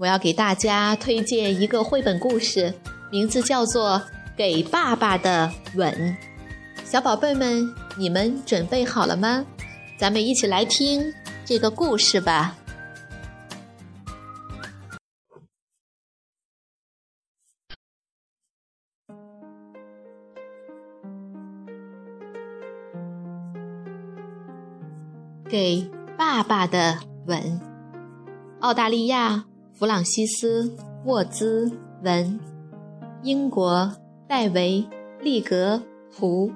我要给大家推荐一个绘本故事，名字叫做《给爸爸的吻》。小宝贝们，你们准备好了吗？咱们一起来听这个故事吧。给爸爸的吻，澳大利亚。弗朗西斯·沃兹文，英国戴维·利格图，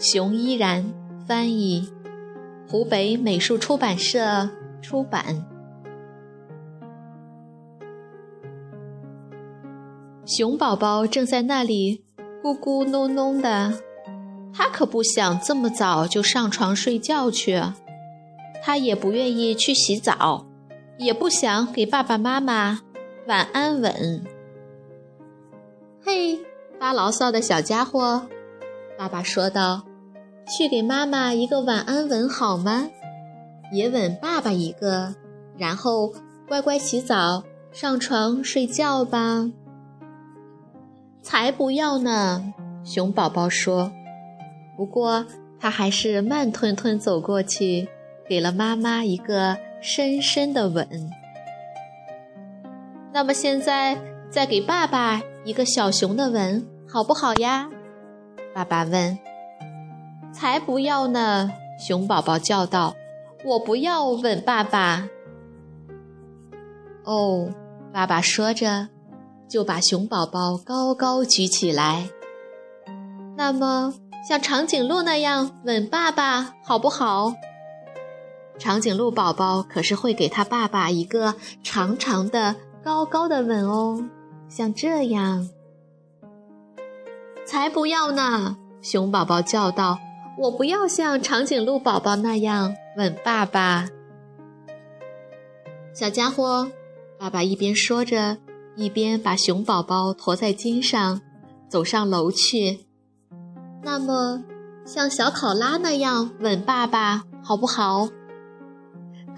熊依然翻译，湖北美术出版社出版。熊宝宝正在那里咕咕哝哝的，他可不想这么早就上床睡觉去，他也不愿意去洗澡。也不想给爸爸妈妈晚安吻。嘿，发牢骚的小家伙，爸爸说道：“去给妈妈一个晚安吻好吗？也吻爸爸一个，然后乖乖洗澡、上床睡觉吧。”才不要呢！熊宝宝说。不过他还是慢吞吞走过去，给了妈妈一个。深深的吻。那么现在再给爸爸一个小熊的吻，好不好呀？爸爸问。才不要呢！熊宝宝叫道：“我不要吻爸爸。”哦，爸爸说着，就把熊宝宝高高举起来。那么像长颈鹿那样吻爸爸，好不好？长颈鹿宝宝可是会给他爸爸一个长长的、高高的吻哦，像这样。才不要呢！熊宝宝叫道：“我不要像长颈鹿宝宝那样吻爸爸。”小家伙，爸爸一边说着，一边把熊宝宝驮在肩上，走上楼去。那么，像小考拉那样吻爸爸，好不好？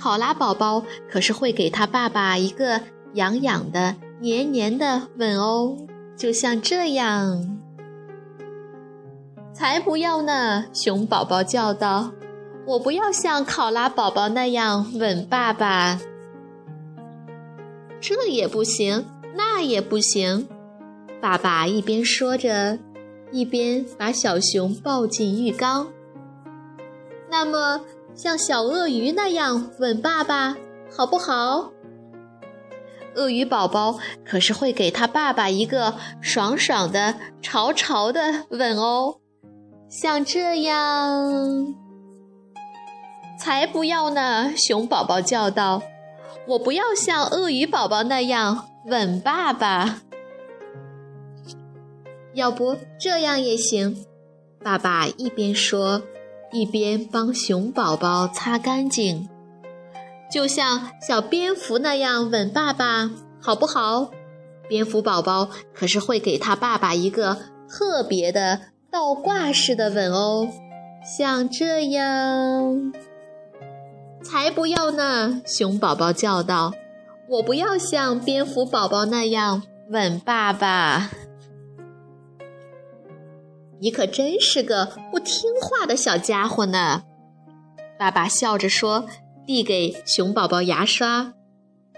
考拉宝宝可是会给他爸爸一个痒痒的、黏黏的吻哦，就像这样。才不要呢！熊宝宝叫道：“我不要像考拉宝宝那样吻爸爸。”这也不行，那也不行。爸爸一边说着，一边把小熊抱进浴缸。那么。像小鳄鱼那样吻爸爸，好不好？鳄鱼宝宝可是会给他爸爸一个爽爽的、潮潮的吻哦，像这样。才不要呢！熊宝宝叫道：“我不要像鳄鱼宝宝那样吻爸爸。要不这样也行。”爸爸一边说。一边帮熊宝宝擦干净，就像小蝙蝠那样吻爸爸，好不好？蝙蝠宝宝可是会给他爸爸一个特别的倒挂式的吻哦，像这样。才不要呢！熊宝宝叫道：“我不要像蝙蝠宝宝那样吻爸爸。”你可真是个不听话的小家伙呢！爸爸笑着说，递给熊宝宝牙刷。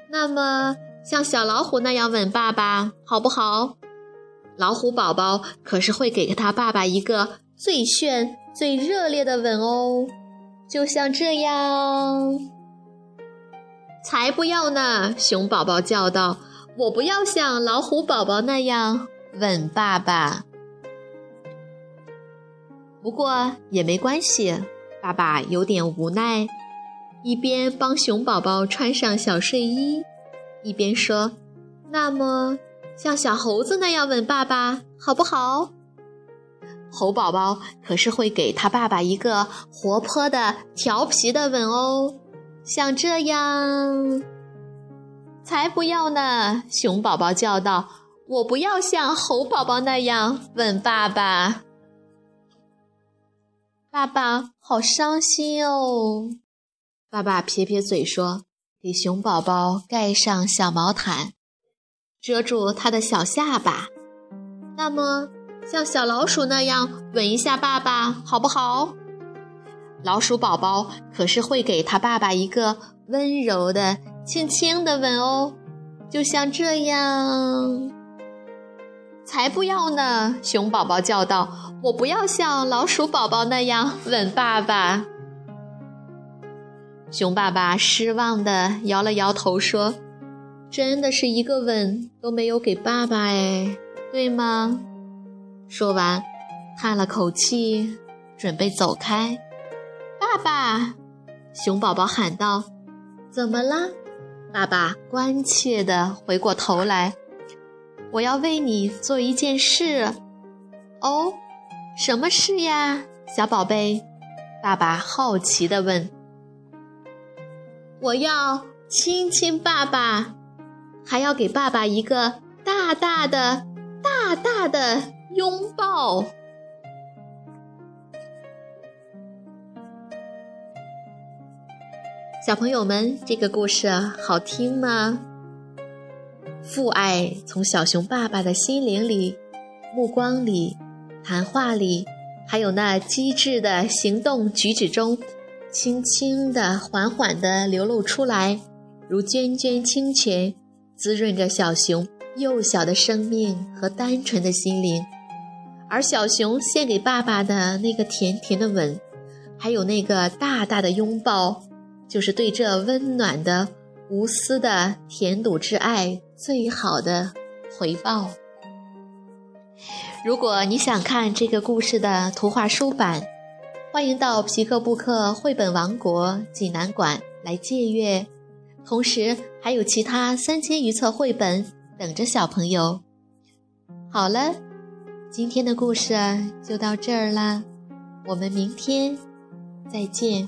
那么，像小老虎那样吻爸爸，好不好？老虎宝宝可是会给他爸爸一个最炫、最热烈的吻哦，就像这样。才不要呢！熊宝宝叫道：“我不要像老虎宝宝那样吻爸爸。”不过也没关系，爸爸有点无奈，一边帮熊宝宝穿上小睡衣，一边说：“那么，像小猴子那样吻爸爸，好不好？猴宝宝可是会给他爸爸一个活泼的、调皮的吻哦，像这样。才不要呢！熊宝宝叫道：“我不要像猴宝宝那样吻爸爸。”爸爸好伤心哦。爸爸撇撇嘴说：“给熊宝宝盖上小毛毯，遮住他的小下巴。那么。”像小老鼠那样吻一下爸爸，好不好？老鼠宝宝可是会给他爸爸一个温柔的、轻轻的吻哦，就像这样。才不要呢！熊宝宝叫道：“我不要像老鼠宝宝那样吻爸爸。”熊爸爸失望的摇了摇头说：“真的是一个吻都没有给爸爸哎，对吗？”说完，叹了口气，准备走开。爸爸，熊宝宝喊道：“怎么了？”爸爸关切地回过头来：“我要为你做一件事。”哦，什么事呀，小宝贝？爸爸好奇地问。“我要亲亲爸爸，还要给爸爸一个大大的、大大的。”拥抱，小朋友们，这个故事好听吗？父爱从小熊爸爸的心灵里、目光里、谈话里，还有那机智的行动举止中，轻轻的、缓缓的流露出来，如涓涓清泉，滋润着小熊幼小的生命和单纯的心灵。而小熊献给爸爸的那个甜甜的吻，还有那个大大的拥抱，就是对这温暖的、无私的甜笃之爱最好的回报。如果你想看这个故事的图画书版，欢迎到皮克布克绘本王国济南馆来借阅，同时还有其他三千余册绘本等着小朋友。好了。今天的故事就到这儿啦，我们明天再见。